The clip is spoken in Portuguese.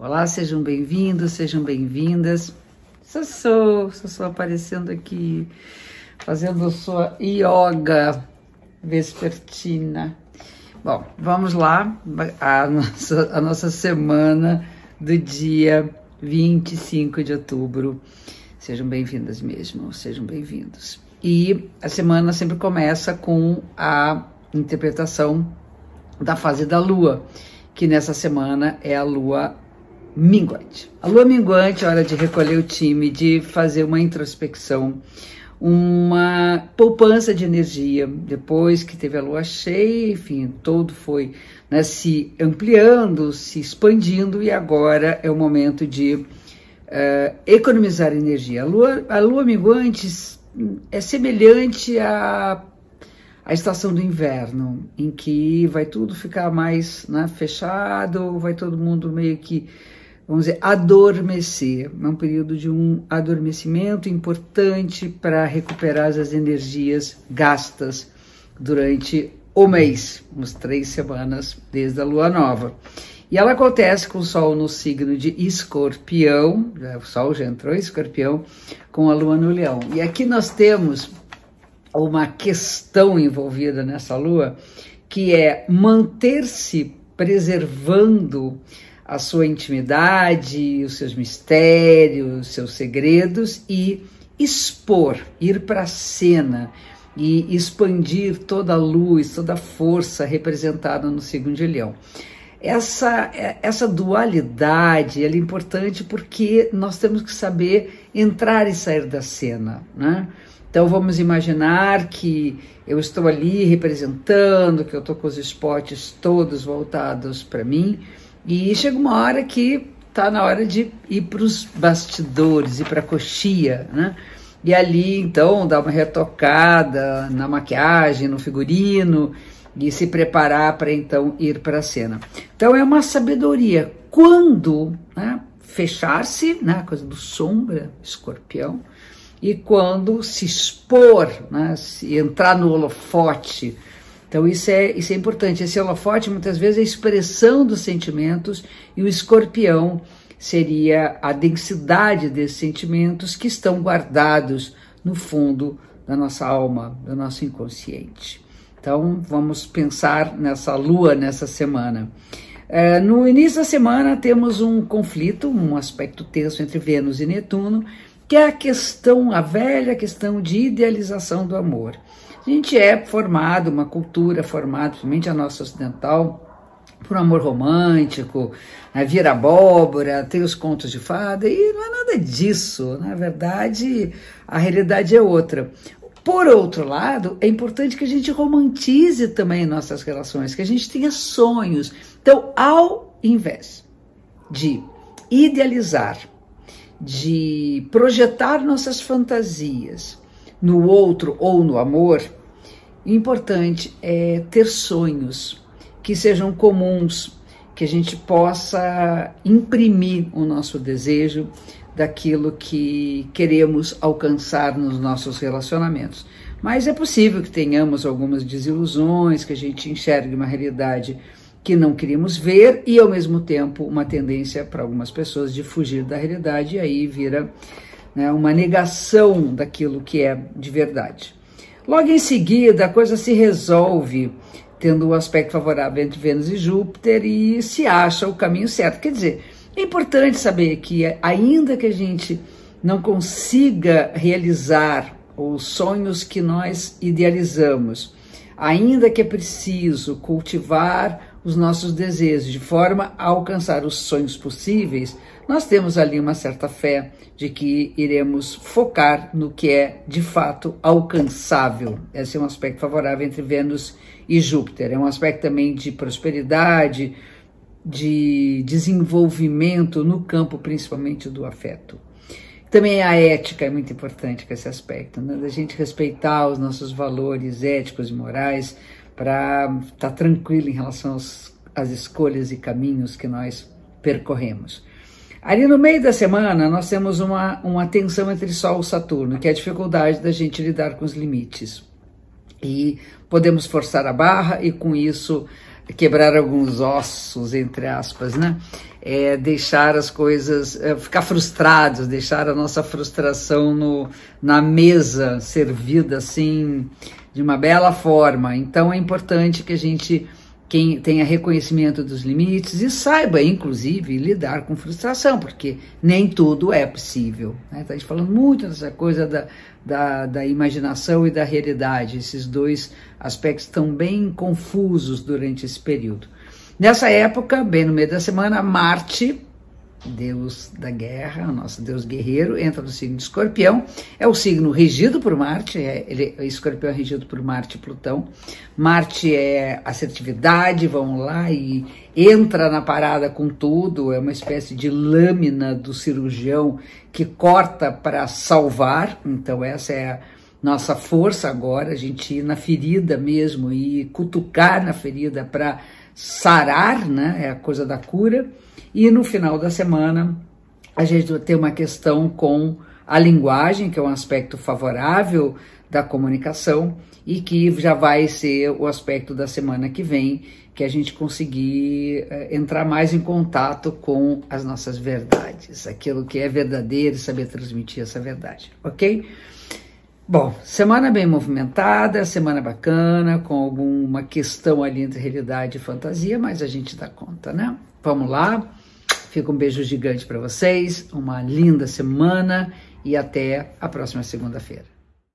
Olá, sejam bem-vindos, sejam bem-vindas. Sossô, Sossô aparecendo aqui, fazendo sua yoga vespertina. Bom, vamos lá, a nossa, a nossa semana do dia 25 de outubro. Sejam bem-vindas mesmo, sejam bem-vindos. E a semana sempre começa com a interpretação da fase da lua, que nessa semana é a lua minguante. A lua minguante é hora de recolher o time, de fazer uma introspecção, uma poupança de energia. Depois que teve a lua cheia, enfim, todo foi né, se ampliando, se expandindo, e agora é o momento de uh, economizar energia. A lua, a lua minguante é semelhante à, à estação do inverno, em que vai tudo ficar mais né, fechado, vai todo mundo meio que vamos dizer, adormecer. É um período de um adormecimento importante para recuperar as energias gastas durante o mês, uns três semanas desde a lua nova. E ela acontece com o Sol no signo de Escorpião, o Sol já entrou em Escorpião, com a Lua no Leão. E aqui nós temos uma questão envolvida nessa Lua, que é manter-se preservando a sua intimidade, os seus mistérios, os seus segredos e expor, ir para a cena e expandir toda a luz, toda a força representada no leão. Essa, essa dualidade é importante porque nós temos que saber entrar e sair da cena, né? Então vamos imaginar que eu estou ali representando, que eu estou com os spots todos voltados para mim, e chega uma hora que tá na hora de ir para os bastidores, ir para a coxia, né? E ali, então, dar uma retocada na maquiagem, no figurino e se preparar para então ir para a cena. Então é uma sabedoria. Quando né, fechar-se, né, coisa do sombra, escorpião, e quando se expor, né, se entrar no holofote, então isso é, isso é importante. Esse holofote muitas vezes é a expressão dos sentimentos e o escorpião seria a densidade desses sentimentos que estão guardados no fundo da nossa alma, do nosso inconsciente. Então vamos pensar nessa lua nessa semana. É, no início da semana temos um conflito, um aspecto tenso entre Vênus e Netuno, que é a questão, a velha questão de idealização do amor. A gente é formado, uma cultura formada, principalmente a nossa ocidental, por um amor romântico, né, vira abóbora, tem os contos de fada, e não é nada disso. Na verdade, a realidade é outra. Por outro lado, é importante que a gente romantize também nossas relações, que a gente tenha sonhos. Então, ao invés de idealizar, de projetar nossas fantasias no outro ou no amor, importante é ter sonhos que sejam comuns, que a gente possa imprimir o nosso desejo daquilo que queremos alcançar nos nossos relacionamentos. Mas é possível que tenhamos algumas desilusões, que a gente enxergue uma realidade que não queríamos ver e, ao mesmo tempo, uma tendência para algumas pessoas de fugir da realidade e aí vira né, uma negação daquilo que é de verdade. Logo em seguida, a coisa se resolve, tendo o um aspecto favorável entre Vênus e Júpiter, e se acha o caminho certo. Quer dizer, é importante saber que, ainda que a gente não consiga realizar os sonhos que nós idealizamos, ainda que é preciso cultivar os nossos desejos de forma a alcançar os sonhos possíveis, nós temos ali uma certa fé de que iremos focar no que é de fato alcançável. Esse é um aspecto favorável entre Vênus e Júpiter. É um aspecto também de prosperidade, de desenvolvimento no campo principalmente do afeto. Também a ética é muito importante com esse aspecto, né? da gente respeitar os nossos valores éticos e morais para estar tá tranquilo em relação aos, às escolhas e caminhos que nós percorremos. Ali no meio da semana, nós temos uma, uma tensão entre Sol e Saturno, que é a dificuldade da gente lidar com os limites. E podemos forçar a barra e, com isso, quebrar alguns ossos, entre aspas, né? É deixar as coisas, é, ficar frustrados, deixar a nossa frustração no, na mesa, servida assim, de uma bela forma. Então é importante que a gente quem tenha reconhecimento dos limites e saiba, inclusive, lidar com frustração, porque nem tudo é possível. Né? Tá a gente falando muito dessa coisa da, da, da imaginação e da realidade. Esses dois aspectos estão bem confusos durante esse período. Nessa época, bem no meio da semana, Marte deus da guerra, nosso deus guerreiro, entra no signo de escorpião. É o signo regido por Marte, é, ele, escorpião é regido por Marte e Plutão. Marte é assertividade, vamos lá, e entra na parada com tudo, é uma espécie de lâmina do cirurgião que corta para salvar, então essa é a nossa força agora, a gente ir na ferida mesmo e cutucar na ferida para sarar, né? É a coisa da cura. E no final da semana, a gente vai ter uma questão com a linguagem, que é um aspecto favorável da comunicação e que já vai ser o aspecto da semana que vem, que a gente conseguir eh, entrar mais em contato com as nossas verdades, aquilo que é verdadeiro e saber transmitir essa verdade, ok? Bom, semana bem movimentada, semana bacana, com alguma questão ali entre realidade e fantasia, mas a gente dá conta, né? Vamos lá. Fica um beijo gigante para vocês, uma linda semana e até a próxima segunda-feira.